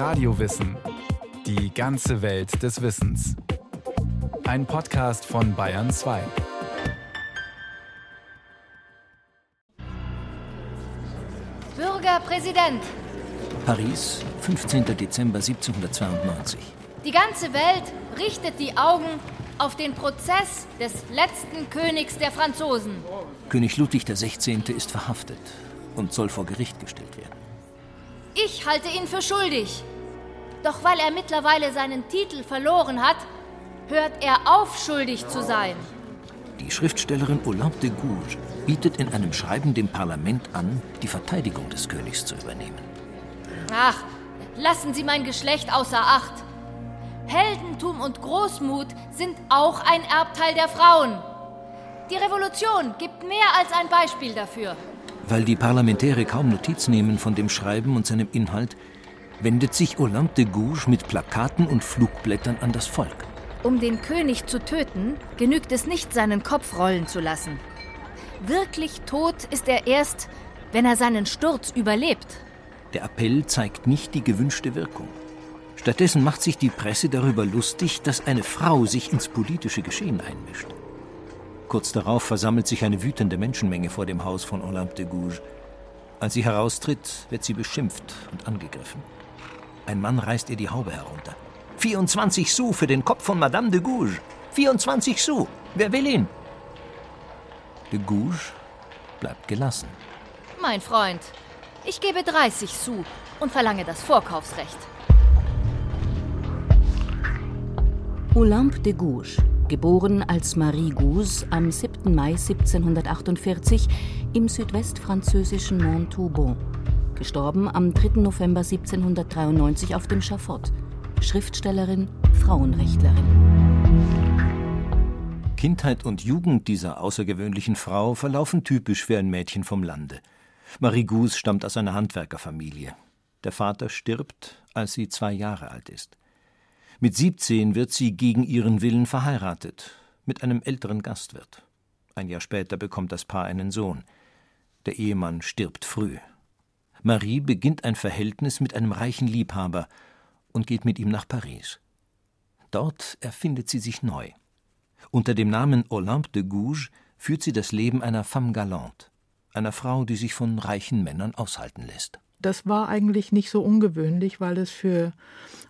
Radiowissen. Die ganze Welt des Wissens. Ein Podcast von Bayern 2. Bürgerpräsident! Paris, 15. Dezember 1792. Die ganze Welt richtet die Augen auf den Prozess des letzten Königs der Franzosen. König Ludwig XVI. ist verhaftet und soll vor Gericht gestellt werden. Ich halte ihn für schuldig. Doch weil er mittlerweile seinen Titel verloren hat, hört er auf, schuldig zu sein. Die Schriftstellerin Olympe de Gouges bietet in einem Schreiben dem Parlament an, die Verteidigung des Königs zu übernehmen. Ach, lassen Sie mein Geschlecht außer Acht. Heldentum und Großmut sind auch ein Erbteil der Frauen. Die Revolution gibt mehr als ein Beispiel dafür. Weil die Parlamentäre kaum Notiz nehmen von dem Schreiben und seinem Inhalt, wendet sich Olympe de Gouges mit Plakaten und Flugblättern an das Volk. Um den König zu töten, genügt es nicht, seinen Kopf rollen zu lassen. Wirklich tot ist er erst, wenn er seinen Sturz überlebt. Der Appell zeigt nicht die gewünschte Wirkung. Stattdessen macht sich die Presse darüber lustig, dass eine Frau sich ins politische Geschehen einmischt. Kurz darauf versammelt sich eine wütende Menschenmenge vor dem Haus von Olympe de Gouges. Als sie heraustritt, wird sie beschimpft und angegriffen. Ein Mann reißt ihr die Haube herunter. 24 Sous für den Kopf von Madame de Gouges. 24 Sous. Wer will ihn? De Gouges bleibt gelassen. Mein Freund, ich gebe 30 Sous und verlange das Vorkaufsrecht. Olympe de Gouges, geboren als Marie Gouges am 7. Mai 1748 im südwestfranzösischen Montauban, gestorben am 3. November 1793 auf dem Schafott, Schriftstellerin, Frauenrechtlerin. Kindheit und Jugend dieser außergewöhnlichen Frau verlaufen typisch für ein Mädchen vom Lande. Marie Gouges stammt aus einer Handwerkerfamilie. Der Vater stirbt, als sie zwei Jahre alt ist. Mit 17 wird sie gegen ihren Willen verheiratet, mit einem älteren Gastwirt. Ein Jahr später bekommt das Paar einen Sohn. Der Ehemann stirbt früh. Marie beginnt ein Verhältnis mit einem reichen Liebhaber und geht mit ihm nach Paris. Dort erfindet sie sich neu. Unter dem Namen Olympe de Gouges führt sie das Leben einer femme galante, einer Frau, die sich von reichen Männern aushalten lässt. Das war eigentlich nicht so ungewöhnlich, weil es für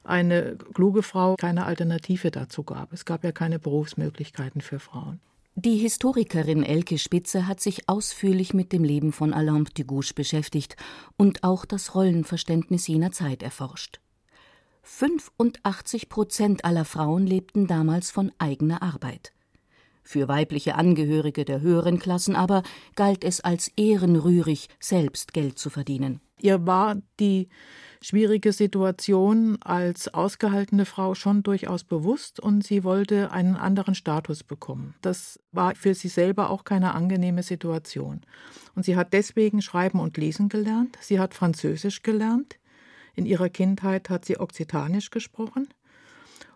eine kluge Frau keine Alternative dazu gab. Es gab ja keine Berufsmöglichkeiten für Frauen. Die Historikerin Elke Spitze hat sich ausführlich mit dem Leben von Olympe de Gouges beschäftigt und auch das Rollenverständnis jener Zeit erforscht. 85 Prozent aller Frauen lebten damals von eigener Arbeit. Für weibliche Angehörige der höheren Klassen aber galt es als ehrenrührig, selbst Geld zu verdienen. Ihr war die schwierige Situation als ausgehaltene Frau schon durchaus bewusst und sie wollte einen anderen Status bekommen. Das war für sie selber auch keine angenehme Situation. Und sie hat deswegen Schreiben und Lesen gelernt. Sie hat Französisch gelernt. In ihrer Kindheit hat sie Okzitanisch gesprochen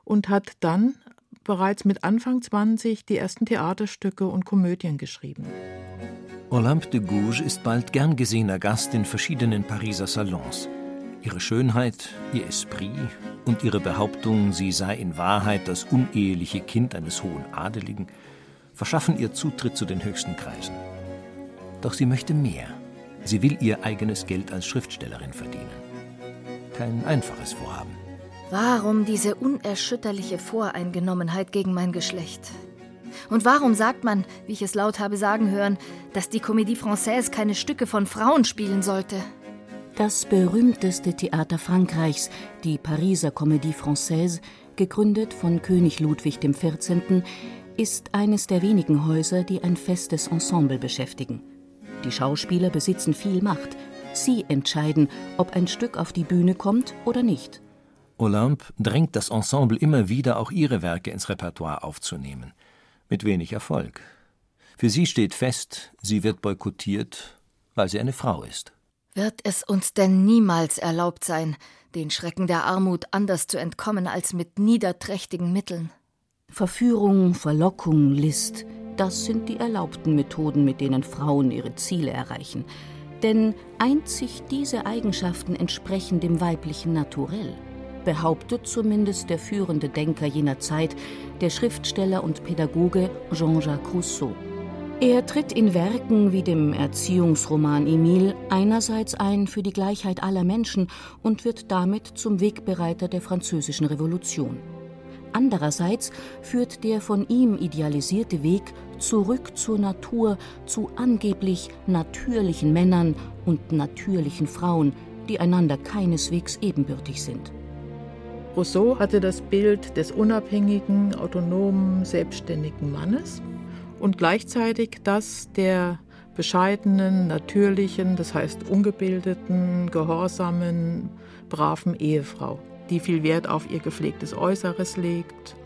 und hat dann bereits mit Anfang 20 die ersten Theaterstücke und Komödien geschrieben. Olympe de Gouges ist bald gern gesehener Gast in verschiedenen Pariser Salons. Ihre Schönheit, ihr Esprit und ihre Behauptung, sie sei in Wahrheit das uneheliche Kind eines hohen Adeligen, verschaffen ihr Zutritt zu den höchsten Kreisen. Doch sie möchte mehr. Sie will ihr eigenes Geld als Schriftstellerin verdienen. Kein einfaches Vorhaben. Warum diese unerschütterliche Voreingenommenheit gegen mein Geschlecht? Und warum sagt man, wie ich es laut habe sagen hören, dass die Comédie Française keine Stücke von Frauen spielen sollte? Das berühmteste Theater Frankreichs, die Pariser Comédie Française, gegründet von König Ludwig XIV., ist eines der wenigen Häuser, die ein festes Ensemble beschäftigen. Die Schauspieler besitzen viel Macht. Sie entscheiden, ob ein Stück auf die Bühne kommt oder nicht. Olympe drängt das Ensemble immer wieder, auch ihre Werke ins Repertoire aufzunehmen. Mit wenig Erfolg. Für sie steht fest, sie wird boykottiert, weil sie eine Frau ist. Wird es uns denn niemals erlaubt sein, den Schrecken der Armut anders zu entkommen als mit niederträchtigen Mitteln? Verführung, Verlockung, List, das sind die erlaubten Methoden, mit denen Frauen ihre Ziele erreichen. Denn einzig diese Eigenschaften entsprechen dem weiblichen Naturell. Behauptet zumindest der führende Denker jener Zeit, der Schriftsteller und Pädagoge Jean-Jacques Rousseau. Er tritt in Werken wie dem Erziehungsroman Emile einerseits ein für die Gleichheit aller Menschen und wird damit zum Wegbereiter der französischen Revolution. Andererseits führt der von ihm idealisierte Weg zurück zur Natur, zu angeblich natürlichen Männern und natürlichen Frauen, die einander keineswegs ebenbürtig sind. Rousseau hatte das Bild des unabhängigen, autonomen, selbstständigen Mannes und gleichzeitig das der bescheidenen, natürlichen, das heißt ungebildeten, gehorsamen, braven Ehefrau, die viel Wert auf ihr gepflegtes Äußeres legt.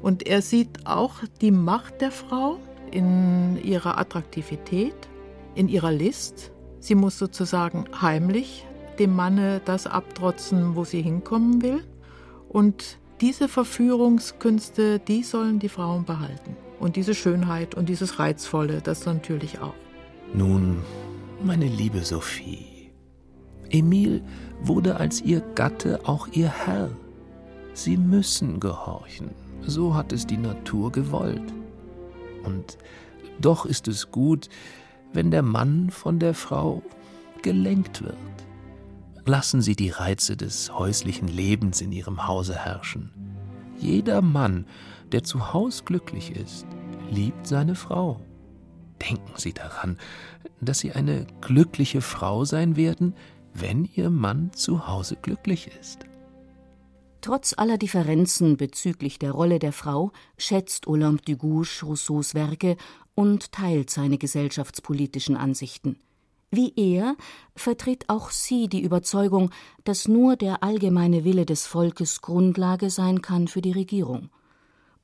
Und er sieht auch die Macht der Frau in ihrer Attraktivität, in ihrer List. Sie muss sozusagen heimlich dem Manne das abtrotzen, wo sie hinkommen will. Und diese Verführungskünste, die sollen die Frauen behalten. Und diese Schönheit und dieses Reizvolle, das natürlich auch. Nun, meine liebe Sophie, Emil wurde als ihr Gatte auch ihr Herr. Sie müssen gehorchen, so hat es die Natur gewollt. Und doch ist es gut, wenn der Mann von der Frau gelenkt wird. Lassen Sie die Reize des häuslichen Lebens in Ihrem Hause herrschen. Jeder Mann der zu Haus glücklich ist, liebt seine Frau. Denken Sie daran, dass Sie eine glückliche Frau sein werden, wenn Ihr Mann zu Hause glücklich ist. Trotz aller Differenzen bezüglich der Rolle der Frau schätzt Olympe de Gouges Rousseaus Werke und teilt seine gesellschaftspolitischen Ansichten. Wie er vertritt auch sie die Überzeugung, dass nur der allgemeine Wille des Volkes Grundlage sein kann für die Regierung.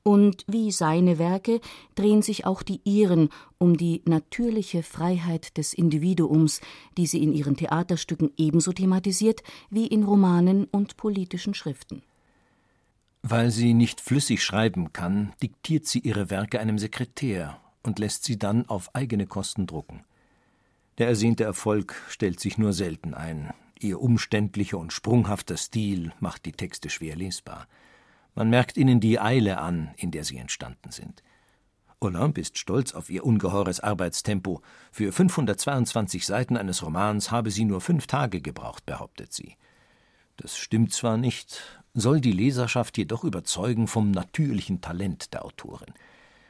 Und wie seine Werke drehen sich auch die ihren um die natürliche Freiheit des Individuums, die sie in ihren Theaterstücken ebenso thematisiert wie in Romanen und politischen Schriften. Weil sie nicht flüssig schreiben kann, diktiert sie ihre Werke einem Sekretär und lässt sie dann auf eigene Kosten drucken. Der ersehnte Erfolg stellt sich nur selten ein. Ihr umständlicher und sprunghafter Stil macht die Texte schwer lesbar. Man merkt ihnen die Eile an, in der sie entstanden sind. Olympe ist stolz auf ihr ungeheures Arbeitstempo. Für 522 Seiten eines Romans habe sie nur fünf Tage gebraucht, behauptet sie. Das stimmt zwar nicht, soll die Leserschaft jedoch überzeugen vom natürlichen Talent der Autorin.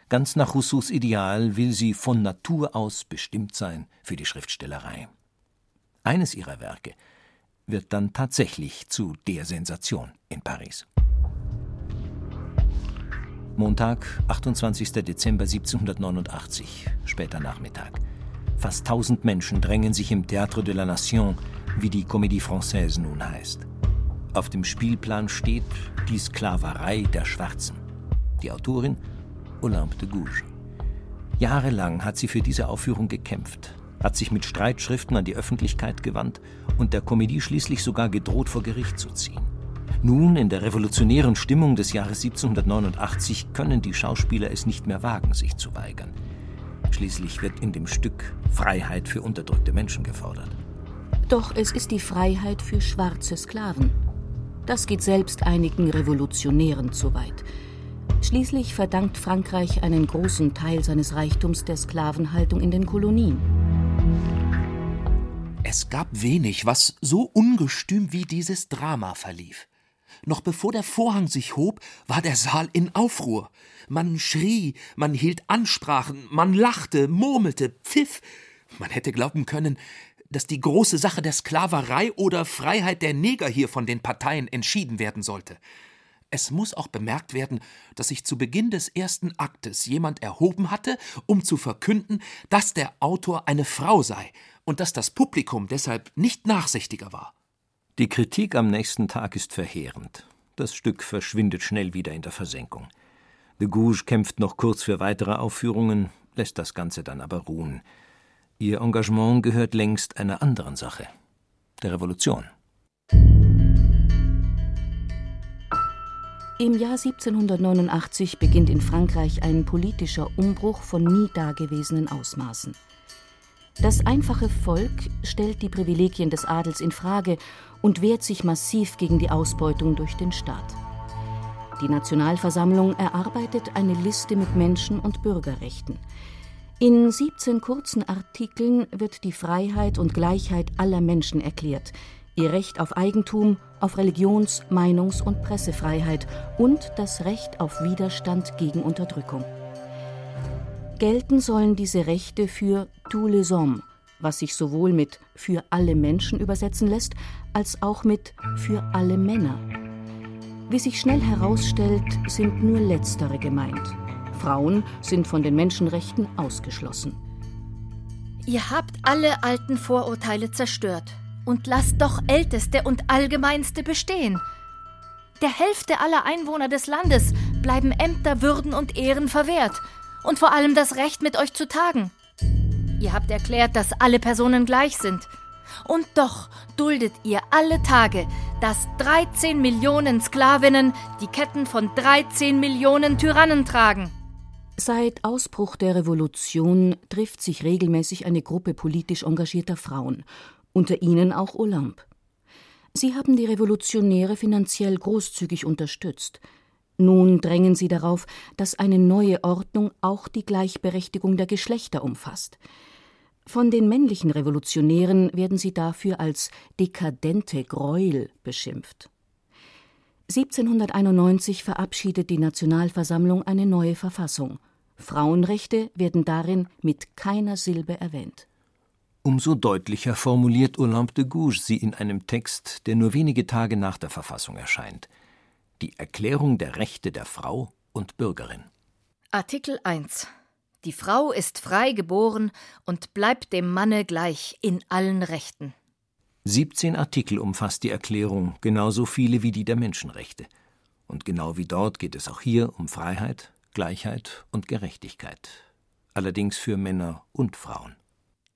Ganz nach Rousseaus Ideal will sie von Natur aus bestimmt sein für die Schriftstellerei. Eines ihrer Werke wird dann tatsächlich zu der Sensation in Paris. Montag, 28. Dezember 1789, später Nachmittag. Fast tausend Menschen drängen sich im Théâtre de la Nation, wie die Comédie Française nun heißt. Auf dem Spielplan steht die Sklaverei der Schwarzen. Die Autorin Olympe de Gouges. Jahrelang hat sie für diese Aufführung gekämpft, hat sich mit Streitschriften an die Öffentlichkeit gewandt und der Comédie schließlich sogar gedroht, vor Gericht zu ziehen. Nun, in der revolutionären Stimmung des Jahres 1789, können die Schauspieler es nicht mehr wagen, sich zu weigern. Schließlich wird in dem Stück Freiheit für unterdrückte Menschen gefordert. Doch es ist die Freiheit für schwarze Sklaven. Das geht selbst einigen Revolutionären zu weit. Schließlich verdankt Frankreich einen großen Teil seines Reichtums der Sklavenhaltung in den Kolonien. Es gab wenig, was so ungestüm wie dieses Drama verlief. Noch bevor der Vorhang sich hob, war der Saal in Aufruhr. Man schrie, man hielt Ansprachen, man lachte, murmelte, pfiff. Man hätte glauben können, dass die große Sache der Sklaverei oder Freiheit der Neger hier von den Parteien entschieden werden sollte. Es muss auch bemerkt werden, dass sich zu Beginn des ersten Aktes jemand erhoben hatte, um zu verkünden, dass der Autor eine Frau sei und dass das Publikum deshalb nicht nachsichtiger war. Die Kritik am nächsten Tag ist verheerend. Das Stück verschwindet schnell wieder in der Versenkung. De Gouges kämpft noch kurz für weitere Aufführungen, lässt das Ganze dann aber ruhen. Ihr Engagement gehört längst einer anderen Sache, der Revolution. Im Jahr 1789 beginnt in Frankreich ein politischer Umbruch von nie dagewesenen Ausmaßen. Das einfache Volk stellt die Privilegien des Adels in Frage und wehrt sich massiv gegen die Ausbeutung durch den Staat. Die Nationalversammlung erarbeitet eine Liste mit Menschen- und Bürgerrechten. In 17 kurzen Artikeln wird die Freiheit und Gleichheit aller Menschen erklärt, ihr Recht auf Eigentum, auf Religions-, Meinungs- und Pressefreiheit und das Recht auf Widerstand gegen Unterdrückung. Gelten sollen diese Rechte für tous les hommes, was sich sowohl mit für alle Menschen übersetzen lässt, als auch mit für alle Männer. Wie sich schnell herausstellt, sind nur letztere gemeint. Frauen sind von den Menschenrechten ausgeschlossen. Ihr habt alle alten Vorurteile zerstört und lasst doch älteste und allgemeinste bestehen. Der Hälfte aller Einwohner des Landes bleiben Ämter, Würden und Ehren verwehrt und vor allem das Recht, mit euch zu tagen. Ihr habt erklärt, dass alle Personen gleich sind. Und doch duldet ihr alle Tage, dass 13 Millionen Sklavinnen die Ketten von 13 Millionen Tyrannen tragen. Seit Ausbruch der Revolution trifft sich regelmäßig eine Gruppe politisch engagierter Frauen, unter ihnen auch Olympe. Sie haben die Revolutionäre finanziell großzügig unterstützt. Nun drängen sie darauf, dass eine neue Ordnung auch die Gleichberechtigung der Geschlechter umfasst. Von den männlichen Revolutionären werden sie dafür als dekadente Gräuel beschimpft. 1791 verabschiedet die Nationalversammlung eine neue Verfassung. Frauenrechte werden darin mit keiner Silbe erwähnt. Umso deutlicher formuliert Olympe de Gouges sie in einem Text, der nur wenige Tage nach der Verfassung erscheint. Die Erklärung der Rechte der Frau und Bürgerin. Artikel 1 Die Frau ist frei geboren und bleibt dem Manne gleich in allen Rechten. 17 Artikel umfasst die Erklärung, genauso viele wie die der Menschenrechte. Und genau wie dort geht es auch hier um Freiheit, Gleichheit und Gerechtigkeit. Allerdings für Männer und Frauen.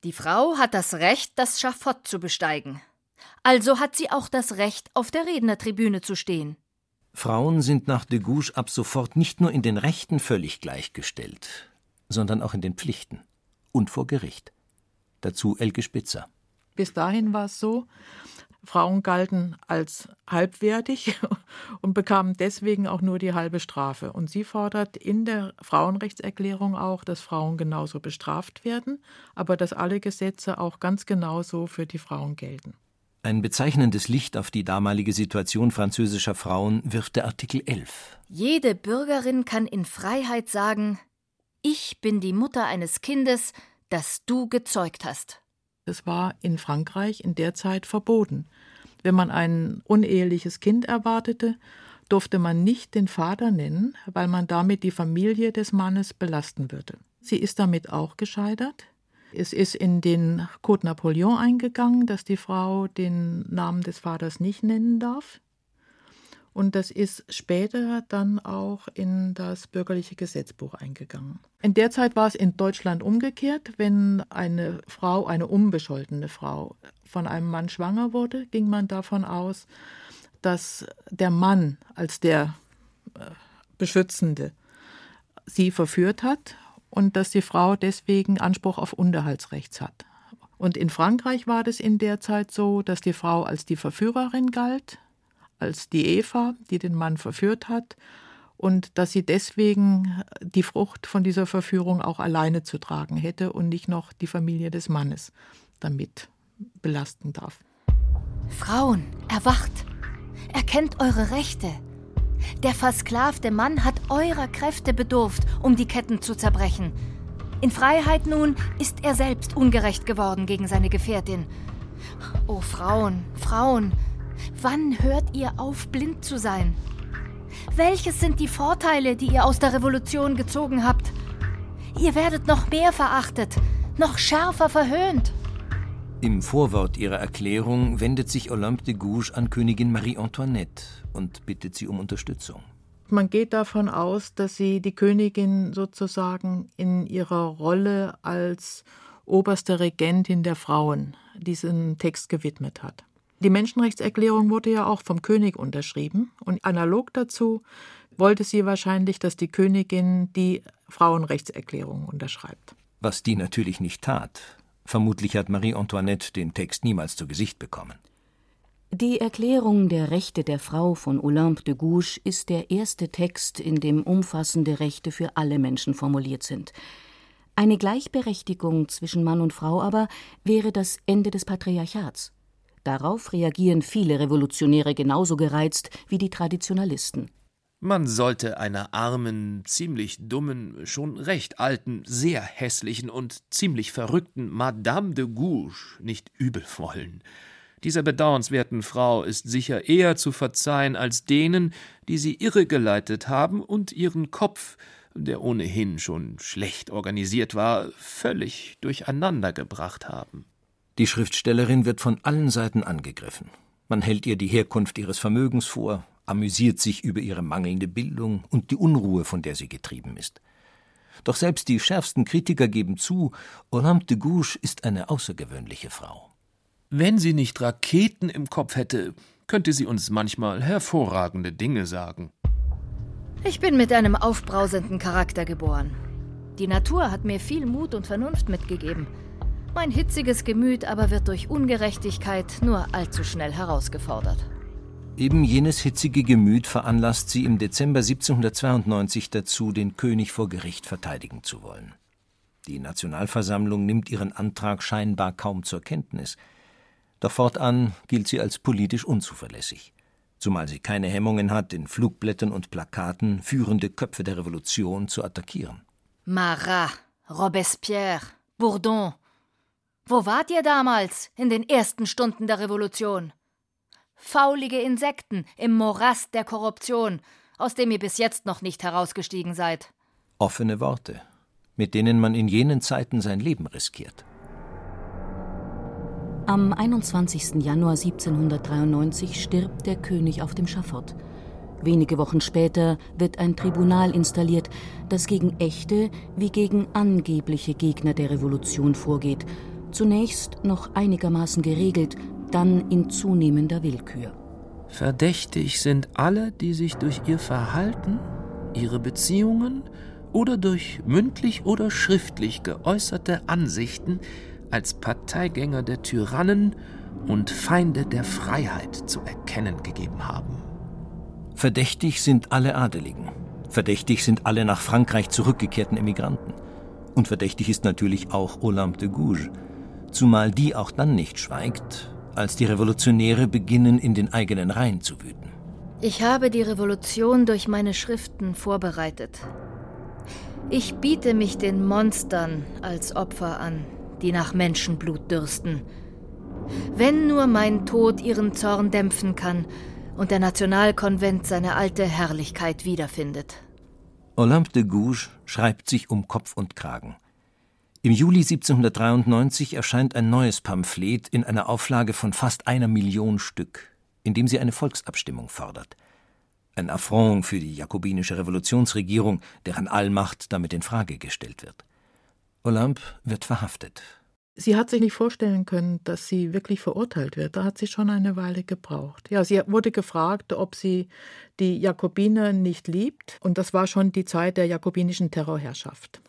Die Frau hat das Recht, das Schafott zu besteigen. Also hat sie auch das Recht, auf der Rednertribüne zu stehen. Frauen sind nach de Gouges ab sofort nicht nur in den Rechten völlig gleichgestellt, sondern auch in den Pflichten und vor Gericht. Dazu Elke Spitzer. Bis dahin war es so, Frauen galten als halbwertig und bekamen deswegen auch nur die halbe Strafe. Und sie fordert in der Frauenrechtserklärung auch, dass Frauen genauso bestraft werden, aber dass alle Gesetze auch ganz genauso für die Frauen gelten. Ein bezeichnendes Licht auf die damalige Situation französischer Frauen wirft der Artikel 11. Jede Bürgerin kann in Freiheit sagen, ich bin die Mutter eines Kindes, das du gezeugt hast. Es war in Frankreich in der Zeit verboten. Wenn man ein uneheliches Kind erwartete, durfte man nicht den Vater nennen, weil man damit die Familie des Mannes belasten würde. Sie ist damit auch gescheitert. Es ist in den Code Napoleon eingegangen, dass die Frau den Namen des Vaters nicht nennen darf. Und das ist später dann auch in das bürgerliche Gesetzbuch eingegangen. In der Zeit war es in Deutschland umgekehrt. Wenn eine Frau, eine unbescholtene Frau, von einem Mann schwanger wurde, ging man davon aus, dass der Mann als der äh, Beschützende sie verführt hat und dass die Frau deswegen Anspruch auf Unterhaltsrechts hat. Und in Frankreich war das in der Zeit so, dass die Frau als die Verführerin galt, als die Eva, die den Mann verführt hat, und dass sie deswegen die Frucht von dieser Verführung auch alleine zu tragen hätte und nicht noch die Familie des Mannes damit belasten darf. Frauen, erwacht! Erkennt eure Rechte! Der versklavte Mann hat eurer Kräfte bedurft, um die Ketten zu zerbrechen. In Freiheit nun ist er selbst ungerecht geworden gegen seine Gefährtin. O Frauen, Frauen, wann hört ihr auf, blind zu sein? Welches sind die Vorteile, die ihr aus der Revolution gezogen habt? Ihr werdet noch mehr verachtet, noch schärfer verhöhnt. Im Vorwort ihrer Erklärung wendet sich Olympe de Gouges an Königin Marie Antoinette und bittet sie um Unterstützung. Man geht davon aus, dass sie die Königin sozusagen in ihrer Rolle als oberste Regentin der Frauen diesen Text gewidmet hat. Die Menschenrechtserklärung wurde ja auch vom König unterschrieben und analog dazu wollte sie wahrscheinlich, dass die Königin die Frauenrechtserklärung unterschreibt. Was die natürlich nicht tat. Vermutlich hat Marie Antoinette den Text niemals zu Gesicht bekommen. Die Erklärung der Rechte der Frau von Olympe de Gouges ist der erste Text, in dem umfassende Rechte für alle Menschen formuliert sind. Eine Gleichberechtigung zwischen Mann und Frau aber wäre das Ende des Patriarchats. Darauf reagieren viele Revolutionäre genauso gereizt wie die Traditionalisten. Man sollte einer armen, ziemlich dummen, schon recht alten, sehr hässlichen und ziemlich verrückten Madame de Gouges nicht übel wollen. Dieser bedauernswerten Frau ist sicher eher zu verzeihen als denen, die sie irregeleitet haben und ihren Kopf, der ohnehin schon schlecht organisiert war, völlig durcheinander gebracht haben. Die Schriftstellerin wird von allen Seiten angegriffen. Man hält ihr die Herkunft ihres Vermögens vor, amüsiert sich über ihre mangelnde Bildung und die Unruhe, von der sie getrieben ist. Doch selbst die schärfsten Kritiker geben zu, Olympe de Gouges ist eine außergewöhnliche Frau. Wenn sie nicht Raketen im Kopf hätte, könnte sie uns manchmal hervorragende Dinge sagen. Ich bin mit einem aufbrausenden Charakter geboren. Die Natur hat mir viel Mut und Vernunft mitgegeben. Mein hitziges Gemüt aber wird durch Ungerechtigkeit nur allzu schnell herausgefordert. Eben jenes hitzige Gemüt veranlasst sie im Dezember 1792 dazu, den König vor Gericht verteidigen zu wollen. Die Nationalversammlung nimmt ihren Antrag scheinbar kaum zur Kenntnis. Doch fortan gilt sie als politisch unzuverlässig, zumal sie keine Hemmungen hat, in Flugblättern und Plakaten führende Köpfe der Revolution zu attackieren. Marat, Robespierre, Bourdon. Wo wart ihr damals in den ersten Stunden der Revolution? Faulige Insekten im Morast der Korruption, aus dem ihr bis jetzt noch nicht herausgestiegen seid. Offene Worte, mit denen man in jenen Zeiten sein Leben riskiert. Am 21. Januar 1793 stirbt der König auf dem Schafott. Wenige Wochen später wird ein Tribunal installiert, das gegen echte wie gegen angebliche Gegner der Revolution vorgeht. Zunächst noch einigermaßen geregelt, dann in zunehmender Willkür. Verdächtig sind alle, die sich durch ihr Verhalten, ihre Beziehungen oder durch mündlich oder schriftlich geäußerte Ansichten als Parteigänger der Tyrannen und Feinde der Freiheit zu erkennen gegeben haben. Verdächtig sind alle Adeligen. Verdächtig sind alle nach Frankreich zurückgekehrten Emigranten. Und verdächtig ist natürlich auch Olympe de Gouges, zumal die auch dann nicht schweigt, als die Revolutionäre beginnen, in den eigenen Reihen zu wüten. Ich habe die Revolution durch meine Schriften vorbereitet. Ich biete mich den Monstern als Opfer an, die nach Menschenblut dürsten. Wenn nur mein Tod ihren Zorn dämpfen kann und der Nationalkonvent seine alte Herrlichkeit wiederfindet. Olympe de Gouges schreibt sich um Kopf und Kragen. Im Juli 1793 erscheint ein neues Pamphlet in einer Auflage von fast einer Million Stück, in dem sie eine Volksabstimmung fordert. Ein Affront für die jakobinische Revolutionsregierung, deren Allmacht damit in Frage gestellt wird. Olympe wird verhaftet. Sie hat sich nicht vorstellen können, dass sie wirklich verurteilt wird. Da hat sie schon eine Weile gebraucht. Ja, sie wurde gefragt, ob sie die Jakobiner nicht liebt. Und das war schon die Zeit der jakobinischen Terrorherrschaft.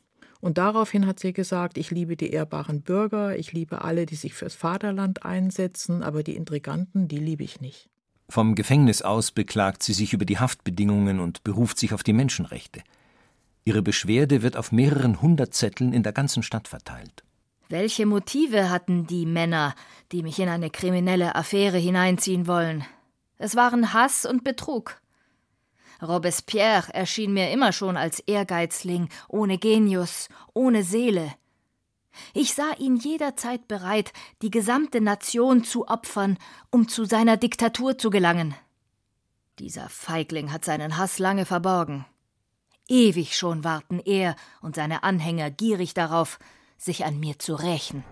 Und daraufhin hat sie gesagt, ich liebe die ehrbaren Bürger, ich liebe alle, die sich fürs Vaterland einsetzen, aber die Intriganten, die liebe ich nicht. Vom Gefängnis aus beklagt sie sich über die Haftbedingungen und beruft sich auf die Menschenrechte. Ihre Beschwerde wird auf mehreren hundert Zetteln in der ganzen Stadt verteilt. Welche Motive hatten die Männer, die mich in eine kriminelle Affäre hineinziehen wollen? Es waren Hass und Betrug. Robespierre erschien mir immer schon als Ehrgeizling, ohne Genius, ohne Seele. Ich sah ihn jederzeit bereit, die gesamte Nation zu opfern, um zu seiner Diktatur zu gelangen. Dieser Feigling hat seinen Hass lange verborgen. Ewig schon warten er und seine Anhänger gierig darauf, sich an mir zu rächen.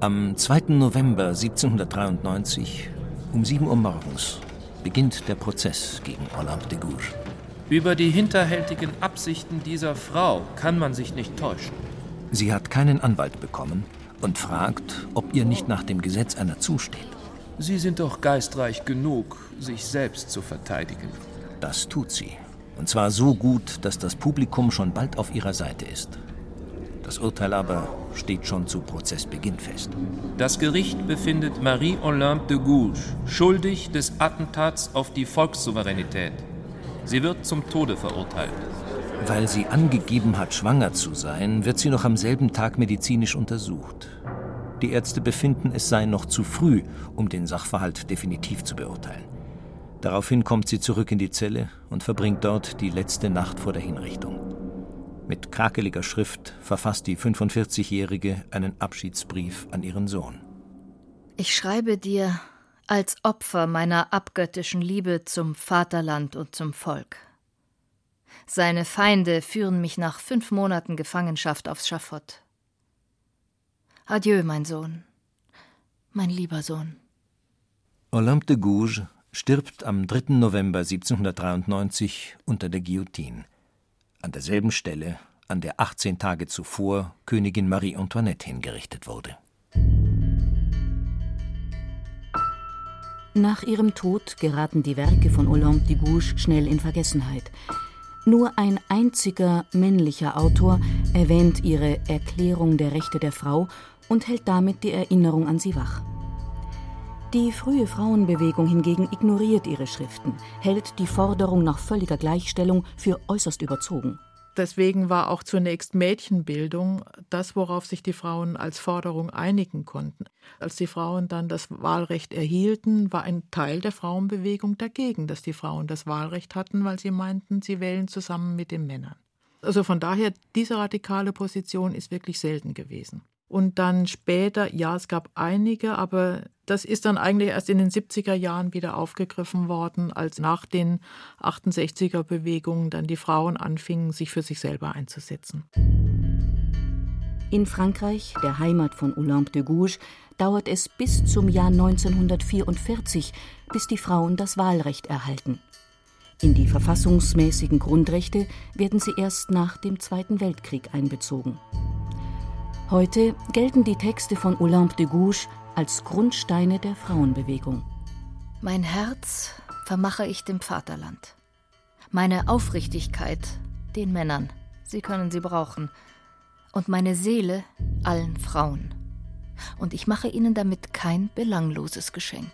Am 2. November 1793 um 7 Uhr morgens beginnt der Prozess gegen Olympe de Gouges. Über die hinterhältigen Absichten dieser Frau kann man sich nicht täuschen. Sie hat keinen Anwalt bekommen und fragt, ob ihr nicht nach dem Gesetz einer zusteht. Sie sind doch geistreich genug, sich selbst zu verteidigen. Das tut sie. Und zwar so gut, dass das Publikum schon bald auf ihrer Seite ist. Das Urteil aber steht schon zu Prozessbeginn fest. Das Gericht befindet Marie-Olympe de Gouges schuldig des Attentats auf die Volkssouveränität. Sie wird zum Tode verurteilt. Weil sie angegeben hat, schwanger zu sein, wird sie noch am selben Tag medizinisch untersucht. Die Ärzte befinden, es sei noch zu früh, um den Sachverhalt definitiv zu beurteilen. Daraufhin kommt sie zurück in die Zelle und verbringt dort die letzte Nacht vor der Hinrichtung. Mit krakeliger Schrift verfasst die 45-Jährige einen Abschiedsbrief an ihren Sohn. Ich schreibe dir als Opfer meiner abgöttischen Liebe zum Vaterland und zum Volk. Seine Feinde führen mich nach fünf Monaten Gefangenschaft aufs Schafott. Adieu, mein Sohn, mein lieber Sohn. Olympe de Gouges stirbt am 3. November 1793 unter der Guillotine an derselben Stelle, an der 18 Tage zuvor Königin Marie Antoinette hingerichtet wurde. Nach ihrem Tod geraten die Werke von Olympe de Gouges schnell in Vergessenheit. Nur ein einziger männlicher Autor erwähnt ihre Erklärung der Rechte der Frau und hält damit die Erinnerung an sie wach. Die frühe Frauenbewegung hingegen ignoriert ihre Schriften, hält die Forderung nach völliger Gleichstellung für äußerst überzogen. Deswegen war auch zunächst Mädchenbildung das, worauf sich die Frauen als Forderung einigen konnten. Als die Frauen dann das Wahlrecht erhielten, war ein Teil der Frauenbewegung dagegen, dass die Frauen das Wahlrecht hatten, weil sie meinten, sie wählen zusammen mit den Männern. Also von daher, diese radikale Position ist wirklich selten gewesen. Und dann später, ja, es gab einige, aber das ist dann eigentlich erst in den 70er Jahren wieder aufgegriffen worden, als nach den 68er Bewegungen dann die Frauen anfingen, sich für sich selber einzusetzen. In Frankreich, der Heimat von Olympe de Gouges, dauert es bis zum Jahr 1944, bis die Frauen das Wahlrecht erhalten. In die verfassungsmäßigen Grundrechte werden sie erst nach dem Zweiten Weltkrieg einbezogen. Heute gelten die Texte von Olympe de Gouges als Grundsteine der Frauenbewegung. Mein Herz vermache ich dem Vaterland. Meine Aufrichtigkeit den Männern, sie können sie brauchen. Und meine Seele allen Frauen. Und ich mache ihnen damit kein belangloses Geschenk.